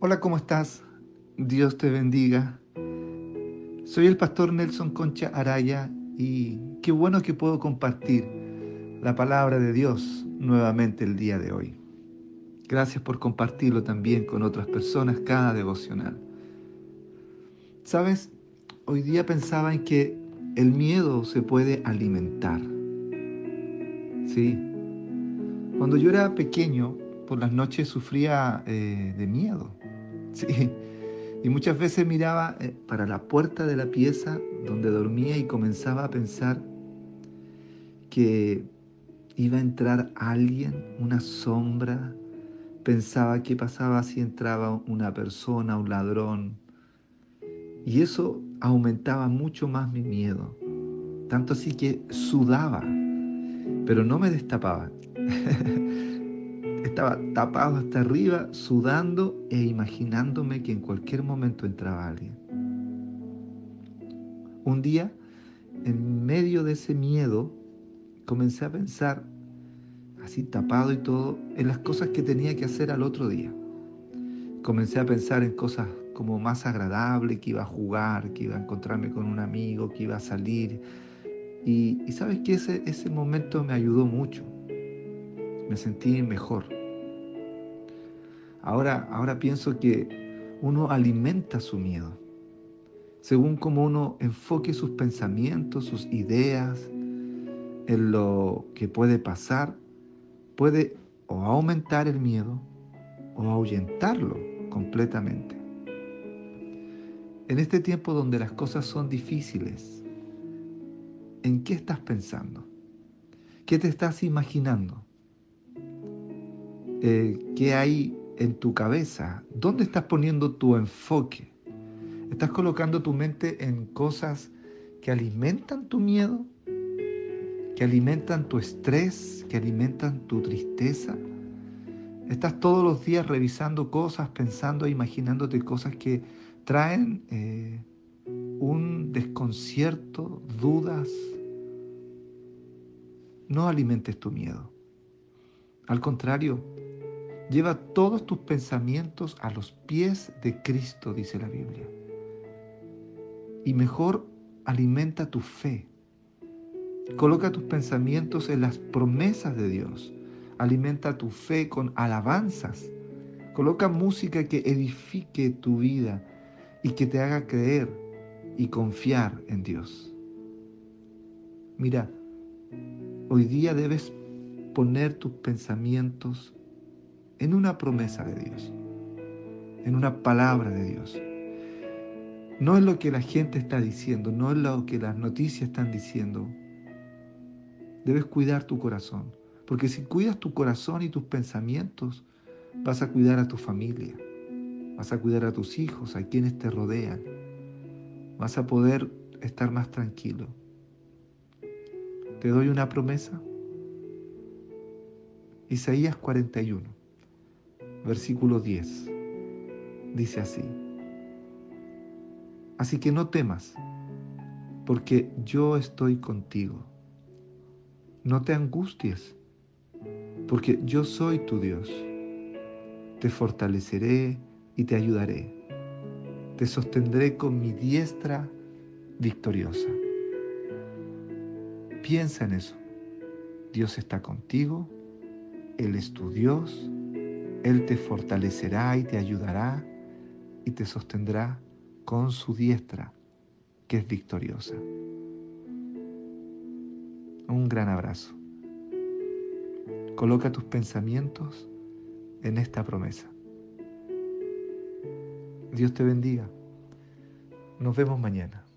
Hola, ¿cómo estás? Dios te bendiga. Soy el pastor Nelson Concha Araya y qué bueno que puedo compartir la palabra de Dios nuevamente el día de hoy. Gracias por compartirlo también con otras personas cada devocional. Sabes, hoy día pensaba en que el miedo se puede alimentar. Sí. Cuando yo era pequeño, por las noches sufría eh, de miedo. Sí. Y muchas veces miraba eh, para la puerta de la pieza donde dormía y comenzaba a pensar que iba a entrar alguien, una sombra. Pensaba qué pasaba si entraba una persona, un ladrón. Y eso aumentaba mucho más mi miedo. Tanto así que sudaba, pero no me destapaba. Estaba tapado hasta arriba, sudando e imaginándome que en cualquier momento entraba alguien. Un día, en medio de ese miedo, comencé a pensar, así tapado y todo, en las cosas que tenía que hacer al otro día. Comencé a pensar en cosas como más agradables, que iba a jugar, que iba a encontrarme con un amigo, que iba a salir. Y, sabes que ese, ese momento me ayudó mucho me sentí mejor. Ahora, ahora pienso que uno alimenta su miedo. Según como uno enfoque sus pensamientos, sus ideas en lo que puede pasar, puede o aumentar el miedo o ahuyentarlo completamente. En este tiempo donde las cosas son difíciles, ¿en qué estás pensando? ¿Qué te estás imaginando? eh, qué hay en tu cabeza, dónde estás poniendo tu enfoque. ¿Estás colocando tu mente en cosas que alimentan tu miedo? ¿Que alimentan tu estrés? ¿Que alimentan tu tristeza? ¿Estás todos los días revisando cosas, pensando e imaginándote cosas que traen eh, un desconcierto, dudas? No alimentes tu miedo. Al contrario, Lleva todos tus pensamientos a los pies de Cristo, dice la Biblia. Y mejor alimenta tu fe. Coloca tus pensamientos en las promesas de Dios. Alimenta tu fe con alabanzas. Coloca música que edifique tu vida y que te haga creer y confiar en Dios. Mira, hoy día debes poner tus pensamientos en una promesa de Dios, en una palabra de Dios. No es lo que la gente está diciendo, no es lo que las noticias están diciendo. Debes cuidar tu corazón, porque si cuidas tu corazón y tus pensamientos, vas a cuidar a tu familia, vas a cuidar a tus hijos, a quienes te rodean, vas a poder estar más tranquilo. Te doy una promesa. Isaías 41 versículo 10. Dice así. Así que no temas, porque yo estoy contigo. No te angusties, porque yo soy tu Dios. Te fortaleceré y te ayudaré. Te sostendré con mi diestra victoriosa. Piensa en eso. Dios está contigo, Él es tu Dios él te fortalecerá y te ayudará y te sostendrá con su diestra, que es victoriosa. Un gran abrazo. Coloca tus pensamientos en esta promesa. Dios te bendiga. Nos vemos mañana.